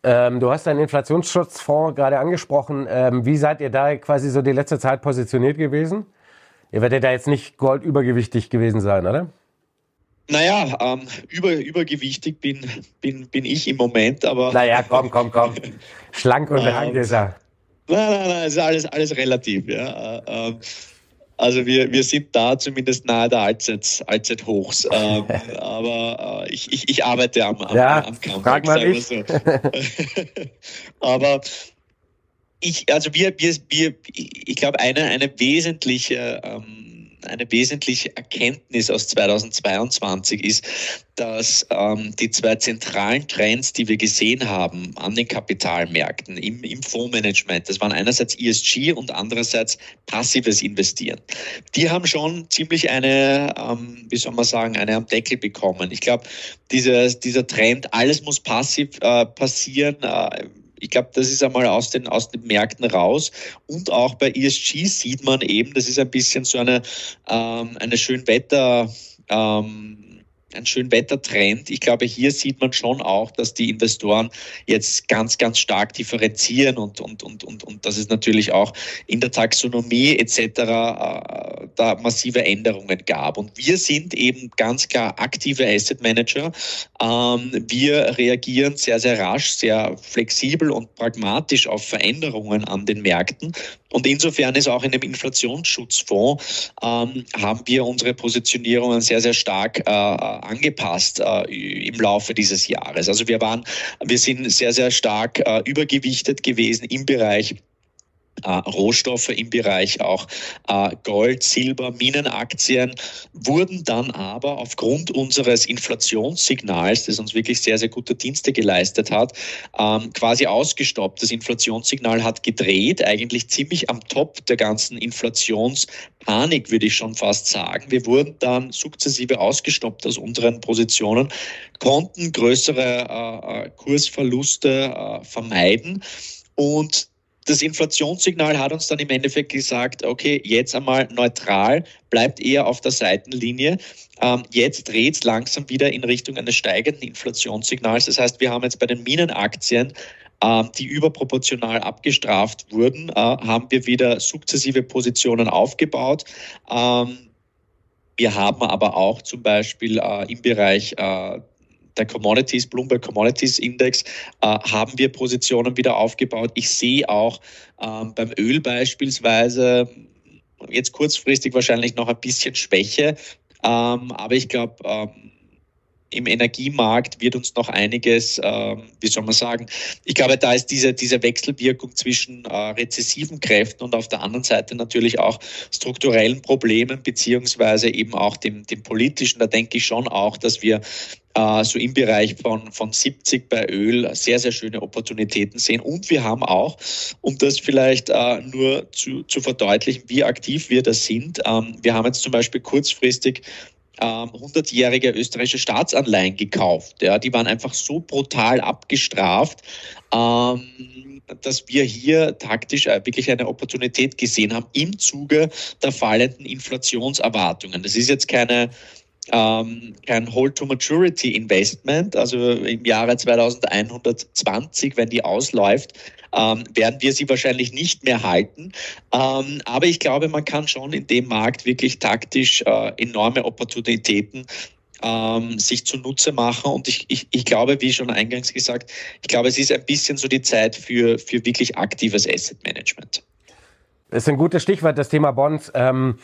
Ähm, du hast deinen Inflationsschutzfonds gerade angesprochen. Ähm, wie seid ihr da quasi so die letzte Zeit positioniert gewesen? Ihr werdet da jetzt nicht goldübergewichtig gewesen sein, oder? Naja, ähm, über, übergewichtig bin, bin, bin ich im Moment, aber. Naja, komm, komm, komm. Schlank und lang ist er. Nein, nein, nein, ist alles, alles relativ. Ja. Äh, ähm, also wir, wir sind da zumindest nahe der Allzeit, Allzeithochs. Ähm, <laughs> aber äh, ich, ich, ich arbeite am, am, ja, am Comeback, frag mal nicht. So. <laughs> aber ich, also wir, wir, wir ich glaube, eine, eine wesentliche ähm, eine wesentliche Erkenntnis aus 2022 ist, dass ähm, die zwei zentralen Trends, die wir gesehen haben an den Kapitalmärkten, im, im Fondsmanagement, das waren einerseits ESG und andererseits passives Investieren. Die haben schon ziemlich eine, ähm, wie soll man sagen, eine am Deckel bekommen. Ich glaube, dieser, dieser Trend, alles muss passiv äh, passieren, äh, ich glaube, das ist einmal aus den, aus den Märkten raus. Und auch bei ESG sieht man eben, das ist ein bisschen so eine, ähm, eine Schönwetter, ähm, ein Schönwettertrend. Ich glaube, hier sieht man schon auch, dass die Investoren jetzt ganz, ganz stark differenzieren und, und, und, und, und dass es natürlich auch in der Taxonomie etc. Äh, da massive Änderungen gab. Und wir sind eben ganz klar aktive Asset Manager. Ähm, wir reagieren sehr, sehr rasch, sehr flexibel und pragmatisch auf Veränderungen an den Märkten. Und insofern ist auch in dem Inflationsschutzfonds ähm, haben wir unsere Positionierungen sehr, sehr stark äh, angepasst äh, im Laufe dieses Jahres. Also wir waren, wir sind sehr, sehr stark äh, übergewichtet gewesen im Bereich äh, Rohstoffe im Bereich auch äh, Gold, Silber, Minenaktien, wurden dann aber aufgrund unseres Inflationssignals, das uns wirklich sehr, sehr gute Dienste geleistet hat, ähm, quasi ausgestoppt. Das Inflationssignal hat gedreht, eigentlich ziemlich am Top der ganzen Inflationspanik, würde ich schon fast sagen. Wir wurden dann sukzessive ausgestoppt aus unseren Positionen, konnten größere äh, Kursverluste vermeiden. Und das Inflationssignal hat uns dann im Endeffekt gesagt, okay, jetzt einmal neutral, bleibt eher auf der Seitenlinie. Ähm, jetzt dreht es langsam wieder in Richtung eines steigenden Inflationssignals. Das heißt, wir haben jetzt bei den Minenaktien ähm, die überproportional abgestraft wurden, äh, haben wir wieder sukzessive Positionen aufgebaut. Ähm, wir haben aber auch zum Beispiel äh, im Bereich äh, der Commodities, Bloomberg Commodities Index, äh, haben wir Positionen wieder aufgebaut. Ich sehe auch ähm, beim Öl beispielsweise jetzt kurzfristig wahrscheinlich noch ein bisschen Schwäche, ähm, aber ich glaube, ähm, im Energiemarkt wird uns noch einiges, äh, wie soll man sagen, ich glaube, da ist diese, diese Wechselwirkung zwischen äh, rezessiven Kräften und auf der anderen Seite natürlich auch strukturellen Problemen, beziehungsweise eben auch dem, dem politischen. Da denke ich schon auch, dass wir so im Bereich von, von 70 bei Öl sehr, sehr schöne Opportunitäten sehen. Und wir haben auch, um das vielleicht äh, nur zu, zu verdeutlichen, wie aktiv wir da sind, ähm, wir haben jetzt zum Beispiel kurzfristig 100-jährige ähm, österreichische Staatsanleihen gekauft. Ja, die waren einfach so brutal abgestraft, ähm, dass wir hier taktisch äh, wirklich eine Opportunität gesehen haben im Zuge der fallenden Inflationserwartungen. Das ist jetzt keine ähm, kein Hold-to-Maturity-Investment, also im Jahre 2120, wenn die ausläuft, ähm, werden wir sie wahrscheinlich nicht mehr halten. Ähm, aber ich glaube, man kann schon in dem Markt wirklich taktisch äh, enorme Opportunitäten ähm, sich zunutze machen. Und ich, ich, ich glaube, wie schon eingangs gesagt, ich glaube, es ist ein bisschen so die Zeit für, für wirklich aktives Asset Management. Das ist ein gutes Stichwort, das Thema Bonds. Ähm,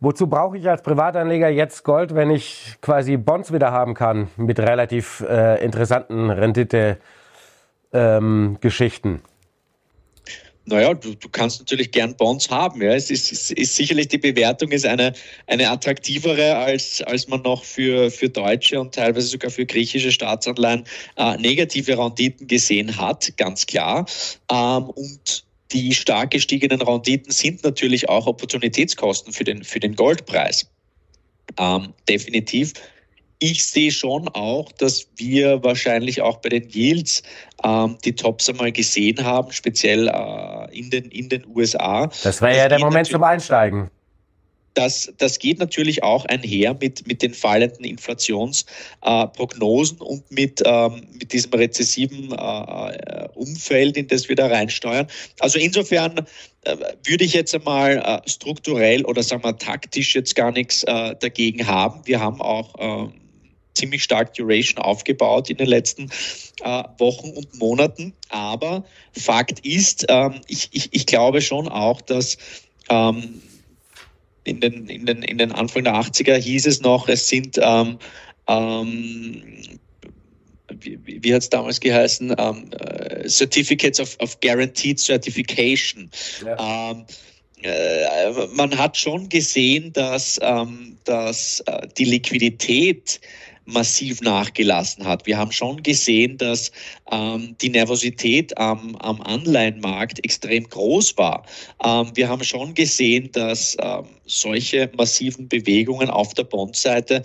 wozu brauche ich als Privatanleger jetzt Gold, wenn ich quasi Bonds wieder haben kann mit relativ äh, interessanten Rendite-Geschichten? Ähm, naja, du, du kannst natürlich gern Bonds haben. Ja. Es ist, ist, ist sicherlich die Bewertung ist eine, eine attraktivere, als, als man noch für, für deutsche und teilweise sogar für griechische Staatsanleihen äh, negative Renditen gesehen hat, ganz klar. Ähm, und die stark gestiegenen Renditen sind natürlich auch Opportunitätskosten für den, für den Goldpreis. Ähm, definitiv ich sehe schon auch, dass wir wahrscheinlich auch bei den Yields ähm, die Tops einmal gesehen haben, speziell äh, in, den, in den USA. Das war ja der Moment zum Einsteigen. Das, das geht natürlich auch einher mit, mit den fallenden Inflationsprognosen äh, und mit, ähm, mit diesem rezessiven äh, Umfeld, in das wir da reinsteuern. Also insofern äh, würde ich jetzt einmal äh, strukturell oder sagen wir taktisch jetzt gar nichts äh, dagegen haben. Wir haben auch ziemlich stark Duration aufgebaut in den letzten äh, Wochen und Monaten. Aber Fakt ist, ähm, ich, ich, ich glaube schon auch, dass ähm, in, den, in, den, in den Anfang der 80er hieß es noch, es sind ähm, ähm, wie, wie hat es damals geheißen, ähm, äh, Certificates of, of Guaranteed Certification. Ja. Ähm, äh, man hat schon gesehen, dass, ähm, dass äh, die Liquidität massiv nachgelassen hat. Wir haben schon gesehen, dass ähm, die Nervosität am, am Anleihenmarkt extrem groß war. Ähm, wir haben schon gesehen, dass ähm, solche massiven Bewegungen auf der Bondseite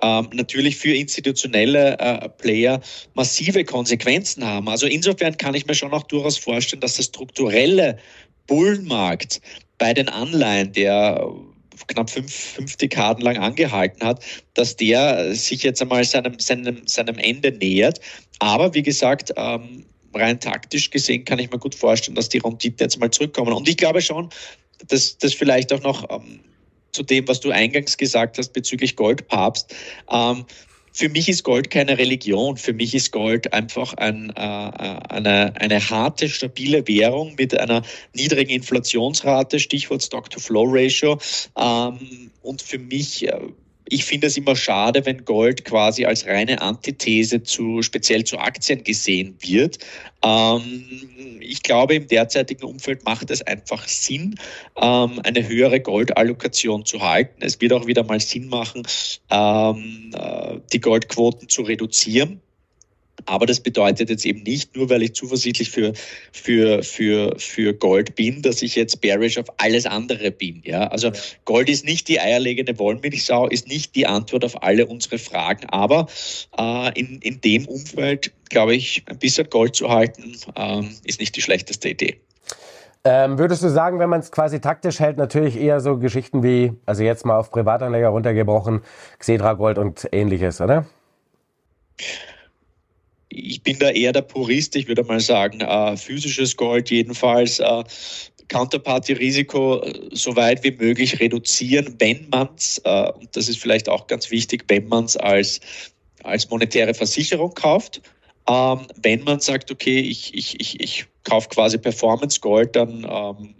ähm, natürlich für institutionelle äh, Player massive Konsequenzen haben. Also insofern kann ich mir schon auch durchaus vorstellen, dass der strukturelle Bullenmarkt bei den Anleihen, der knapp fünf, fünf Dekaden lang angehalten hat, dass der sich jetzt einmal seinem, seinem, seinem Ende nähert. Aber wie gesagt, ähm, rein taktisch gesehen kann ich mir gut vorstellen, dass die Renditen jetzt mal zurückkommen. Und ich glaube schon, dass das vielleicht auch noch ähm, zu dem, was du eingangs gesagt hast bezüglich Goldpapst. Ähm, für mich ist Gold keine Religion. Für mich ist Gold einfach ein, äh, eine, eine harte, stabile Währung mit einer niedrigen Inflationsrate, Stichwort Stock-to-Flow-Ratio. Ähm, und für mich äh, ich finde es immer schade, wenn Gold quasi als reine Antithese zu speziell zu Aktien gesehen wird. Ähm, ich glaube, im derzeitigen Umfeld macht es einfach Sinn, ähm, eine höhere Goldallokation zu halten. Es wird auch wieder mal Sinn machen, ähm, äh, die Goldquoten zu reduzieren. Aber das bedeutet jetzt eben nicht, nur weil ich zuversichtlich für, für, für, für Gold bin, dass ich jetzt bearish auf alles andere bin. Ja? Also Gold ist nicht die eierlegende Wollmilchsau, ist nicht die Antwort auf alle unsere Fragen. Aber äh, in, in dem Umfeld, glaube ich, ein bisschen Gold zu halten, äh, ist nicht die schlechteste Idee. Ähm, würdest du sagen, wenn man es quasi taktisch hält, natürlich eher so Geschichten wie, also jetzt mal auf Privatanleger runtergebrochen, Xedra Gold und ähnliches, oder? Ich bin da eher der Purist, ich würde mal sagen, äh, physisches Gold jedenfalls. Äh, Counterparty-Risiko äh, so weit wie möglich reduzieren, wenn man es, äh, und das ist vielleicht auch ganz wichtig, wenn man es als, als monetäre Versicherung kauft. Ähm, wenn man sagt, okay, ich, ich, ich, ich kaufe quasi Performance Gold, dann, ähm,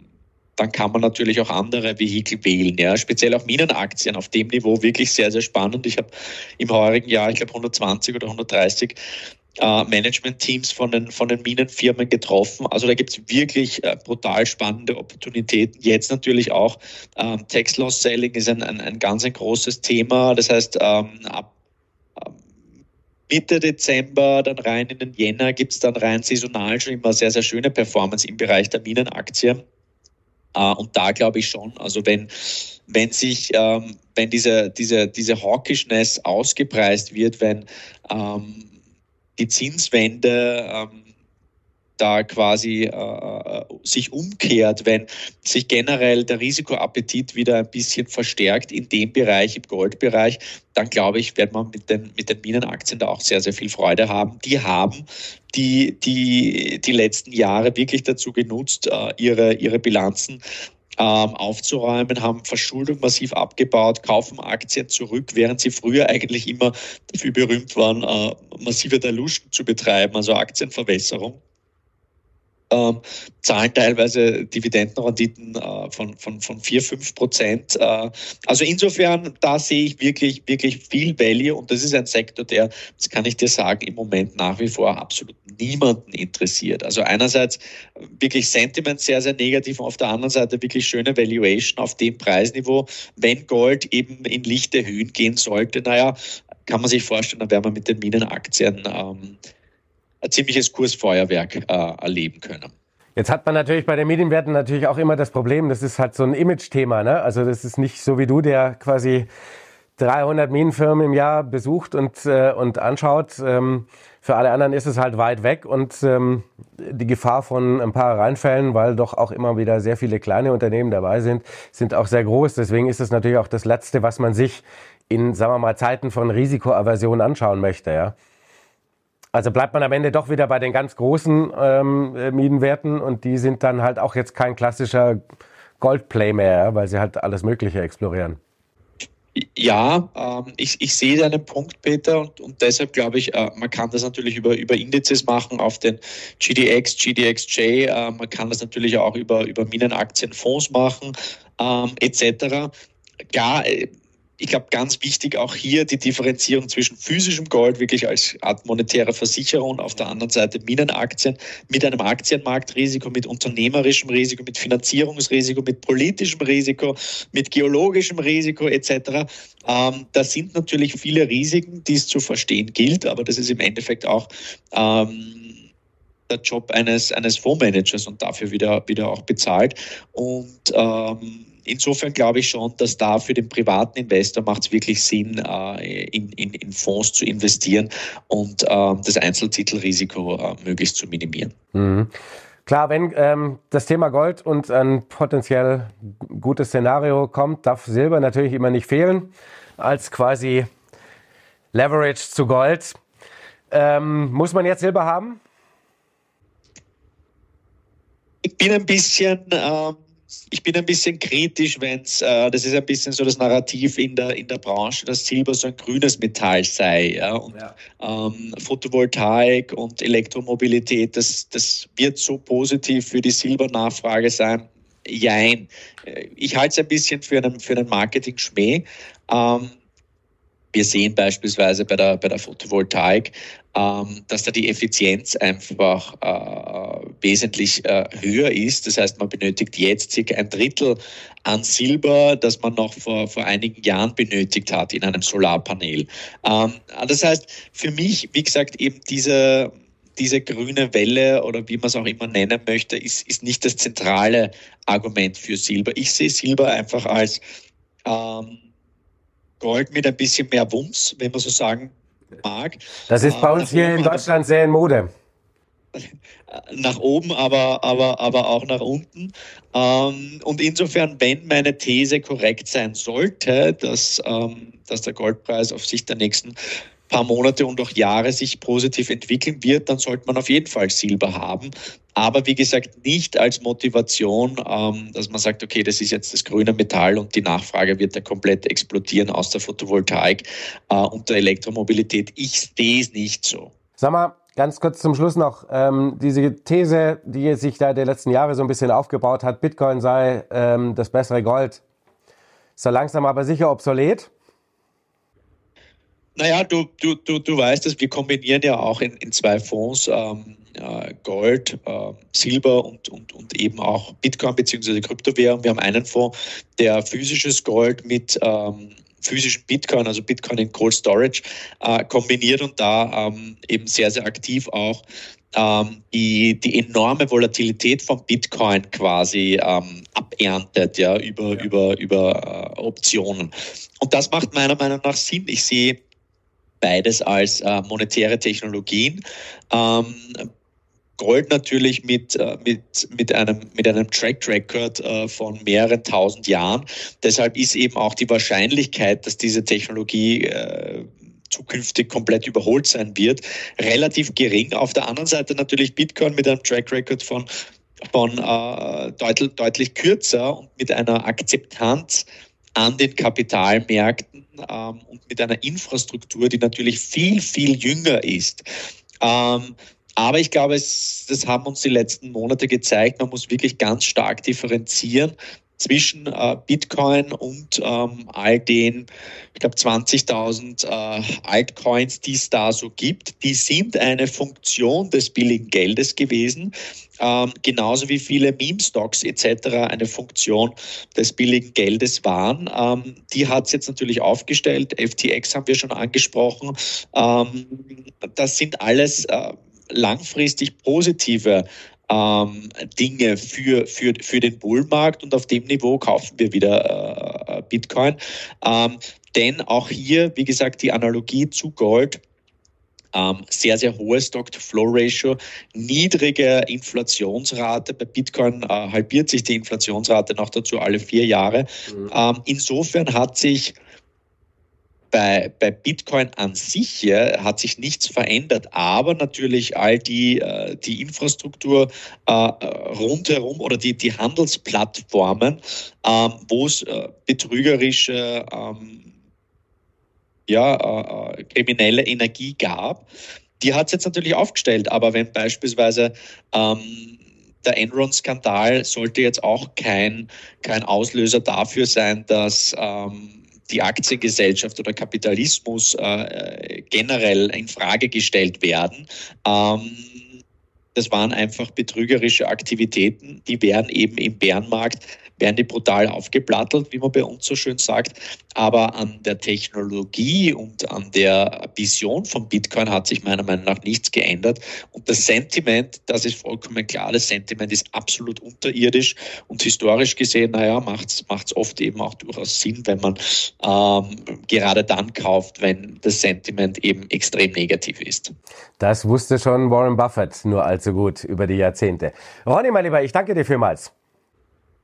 dann kann man natürlich auch andere Vehikel wählen. Ja. Speziell auch Minenaktien auf dem Niveau wirklich sehr, sehr spannend. Ich habe im heurigen Jahr, ich glaube 120 oder 130 äh, Management-Teams von den, von den Minenfirmen getroffen. Also da gibt es wirklich äh, brutal spannende Opportunitäten. Jetzt natürlich auch ähm, Tax-Loss-Selling ist ein, ein, ein ganz ein großes Thema. Das heißt, ähm, ab Mitte Dezember, dann rein in den Jänner gibt es dann rein saisonal schon immer sehr, sehr schöne Performance im Bereich der Minenaktien. Uh, und da glaube ich schon, also wenn, wenn sich, ähm, wenn diese, diese, diese Hawkishness ausgepreist wird, wenn ähm, die Zinswende ähm, da quasi äh, äh, sich umkehrt, wenn sich generell der Risikoappetit wieder ein bisschen verstärkt in dem Bereich, im Goldbereich, dann glaube ich, wird man mit den, mit den Minenaktien da auch sehr, sehr viel Freude haben. Die haben die, die, die letzten Jahre wirklich dazu genutzt, äh, ihre, ihre Bilanzen aufzuräumen, haben Verschuldung massiv abgebaut, kaufen Aktien zurück, während sie früher eigentlich immer dafür berühmt waren, äh, massive Dilution zu betreiben, also Aktienverwässerung ähm, zahlen teilweise Dividendenrenditen äh, von, von, von 4, 5 Prozent. Äh, also insofern, da sehe ich wirklich, wirklich viel Value und das ist ein Sektor, der, das kann ich dir sagen, im Moment nach wie vor absolut niemanden interessiert. Also einerseits wirklich Sentiment sehr, sehr negativ und auf der anderen Seite wirklich schöne Valuation auf dem Preisniveau. Wenn Gold eben in lichte Höhen gehen sollte, naja, kann man sich vorstellen, dann wäre man mit den Minenaktien ähm, ein ziemliches Kursfeuerwerk äh, erleben können. Jetzt hat man natürlich bei den Medienwerten natürlich auch immer das Problem, das ist halt so ein Image-Thema. Ne? Also das ist nicht so wie du, der quasi 300 Minenfirmen im Jahr besucht und, äh, und anschaut. Ähm, für alle anderen ist es halt weit weg und ähm, die Gefahr von ein paar Reinfällen, weil doch auch immer wieder sehr viele kleine Unternehmen dabei sind, sind auch sehr groß. Deswegen ist es natürlich auch das Letzte, was man sich in, sagen wir mal, Zeiten von Risikoaversion anschauen möchte. Ja? Also bleibt man am Ende doch wieder bei den ganz großen ähm, äh, Miedenwerten und die sind dann halt auch jetzt kein klassischer Goldplay mehr, weil sie halt alles Mögliche explorieren. Ja, ähm, ich, ich sehe deinen Punkt, Peter, und, und deshalb glaube ich, äh, man kann das natürlich über, über Indizes machen auf den GDX, GDXJ, äh, man kann das natürlich auch über, über Minenaktienfonds machen, ähm, etc. Klar, äh, ich glaube, ganz wichtig auch hier die Differenzierung zwischen physischem Gold wirklich als Art monetäre Versicherung auf der anderen Seite Minenaktien mit einem Aktienmarktrisiko, mit unternehmerischem Risiko, mit Finanzierungsrisiko, mit politischem Risiko, mit geologischem Risiko etc. Ähm, das sind natürlich viele Risiken, die es zu verstehen gilt, aber das ist im Endeffekt auch ähm, der Job eines, eines Fondsmanagers und dafür wieder, wieder auch bezahlt. Und ähm, insofern glaube ich schon, dass da für den privaten Investor macht es wirklich Sinn, äh, in, in, in, Fonds zu investieren und äh, das Einzeltitelrisiko äh, möglichst zu minimieren. Mhm. Klar, wenn ähm, das Thema Gold und ein potenziell gutes Szenario kommt, darf Silber natürlich immer nicht fehlen, als quasi Leverage zu Gold. Ähm, muss man jetzt Silber haben? Ich bin ein bisschen, ähm, ich bin ein bisschen kritisch, wenn es, äh, das ist ein bisschen so das Narrativ in der, in der Branche, dass Silber so ein grünes Metall sei. Ja? Und ja. Ähm, Photovoltaik und Elektromobilität, das, das wird so positiv für die Silbernachfrage sein. Jein. Ich halte es ein bisschen für einen, für einen Marketing-Schmäh. Ähm, wir sehen beispielsweise bei der, bei der Photovoltaik, ähm, dass da die Effizienz einfach äh, wesentlich äh, höher ist. Das heißt, man benötigt jetzt circa ein Drittel an Silber, das man noch vor, vor einigen Jahren benötigt hat in einem Solarpanel. Ähm, das heißt, für mich, wie gesagt, eben diese, diese grüne Welle oder wie man es auch immer nennen möchte, ist, ist nicht das zentrale Argument für Silber. Ich sehe Silber einfach als ähm, Gold mit ein bisschen mehr Wumms, wenn man so sagen mag. Das ist bei uns hier in Deutschland sehr in Mode. <laughs> Nach oben, aber, aber, aber auch nach unten. Ähm, und insofern, wenn meine These korrekt sein sollte, dass, ähm, dass der Goldpreis auf sich der nächsten paar Monate und auch Jahre sich positiv entwickeln wird, dann sollte man auf jeden Fall Silber haben. Aber wie gesagt, nicht als Motivation, ähm, dass man sagt, okay, das ist jetzt das grüne Metall und die Nachfrage wird da komplett explodieren aus der Photovoltaik äh, und der Elektromobilität. Ich sehe es nicht so. Sag mal, ganz kurz zum Schluss noch, ähm, diese These, die sich da der letzten Jahre so ein bisschen aufgebaut hat, Bitcoin sei ähm, das bessere Gold, ist ja langsam aber sicher obsolet. Naja, du, du, du, du weißt es, wir kombinieren ja auch in, in zwei Fonds ähm, äh, Gold, äh, Silber und, und, und eben auch Bitcoin bzw. Kryptowährung. Wir haben einen Fonds, der physisches Gold mit ähm, physischen Bitcoin, also Bitcoin in Cold Storage, äh, kombiniert und da ähm, eben sehr, sehr aktiv auch ähm, die, die enorme Volatilität von Bitcoin quasi ähm, aberntet, ja, über, ja. über, über äh, Optionen. Und das macht meiner Meinung nach Sinn. Ich sehe beides als äh, monetäre Technologien. Ähm, Gold natürlich mit, äh, mit, mit, einem, mit einem Track Record äh, von mehreren tausend Jahren. Deshalb ist eben auch die Wahrscheinlichkeit, dass diese Technologie äh, zukünftig komplett überholt sein wird, relativ gering. Auf der anderen Seite natürlich Bitcoin mit einem Track Record von, von äh, deutlich, deutlich kürzer und mit einer Akzeptanz an den Kapitalmärkten ähm, und mit einer Infrastruktur, die natürlich viel, viel jünger ist. Ähm, aber ich glaube, es, das haben uns die letzten Monate gezeigt, man muss wirklich ganz stark differenzieren zwischen äh, Bitcoin und ähm, all den, ich glaube, 20.000 äh, Altcoins, die es da so gibt. Die sind eine Funktion des billigen Geldes gewesen, ähm, genauso wie viele Meme-Stocks etc. eine Funktion des billigen Geldes waren. Ähm, die hat es jetzt natürlich aufgestellt. FTX haben wir schon angesprochen. Ähm, das sind alles äh, langfristig positive ähm, Dinge für, für, für den Bullmarkt und auf dem Niveau kaufen wir wieder äh, Bitcoin. Ähm, denn auch hier, wie gesagt, die Analogie zu Gold, ähm, sehr, sehr hohe Stock-to-Flow-Ratio, niedrige Inflationsrate. Bei Bitcoin äh, halbiert sich die Inflationsrate noch dazu alle vier Jahre. Mhm. Ähm, insofern hat sich bei, bei Bitcoin an sich ja, hat sich nichts verändert, aber natürlich all die, äh, die Infrastruktur äh, rundherum oder die, die Handelsplattformen, ähm, wo es äh, betrügerische, ähm, ja, äh, äh, kriminelle Energie gab, die hat es jetzt natürlich aufgestellt. Aber wenn beispielsweise ähm, der Enron-Skandal sollte jetzt auch kein, kein Auslöser dafür sein, dass ähm, die Aktiengesellschaft oder Kapitalismus äh, generell in Frage gestellt werden. Ähm, das waren einfach betrügerische Aktivitäten, die werden eben im Bärenmarkt werden die brutal aufgeplattelt, wie man bei uns so schön sagt. Aber an der Technologie und an der Vision von Bitcoin hat sich meiner Meinung nach nichts geändert. Und das Sentiment, das ist vollkommen klar, das Sentiment ist absolut unterirdisch und historisch gesehen, naja, macht es oft eben auch durchaus Sinn, wenn man ähm, gerade dann kauft, wenn das Sentiment eben extrem negativ ist. Das wusste schon Warren Buffett nur allzu gut über die Jahrzehnte. Ronny, mein Lieber, ich danke dir vielmals.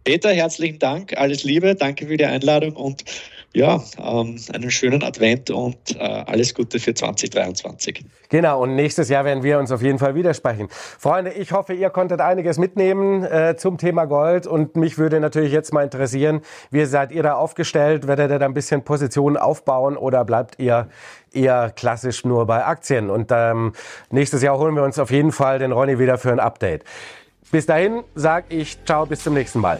Peter, herzlichen Dank, alles Liebe, danke für die Einladung und ja, ähm, einen schönen Advent und äh, alles Gute für 2023. Genau, und nächstes Jahr werden wir uns auf jeden Fall widersprechen. Freunde, ich hoffe, ihr konntet einiges mitnehmen äh, zum Thema Gold und mich würde natürlich jetzt mal interessieren, wie seid ihr da aufgestellt? Werdet ihr da ein bisschen Positionen aufbauen oder bleibt ihr eher klassisch nur bei Aktien? Und ähm, nächstes Jahr holen wir uns auf jeden Fall den Ronny wieder für ein Update. Bis dahin sage ich ciao, bis zum nächsten Mal.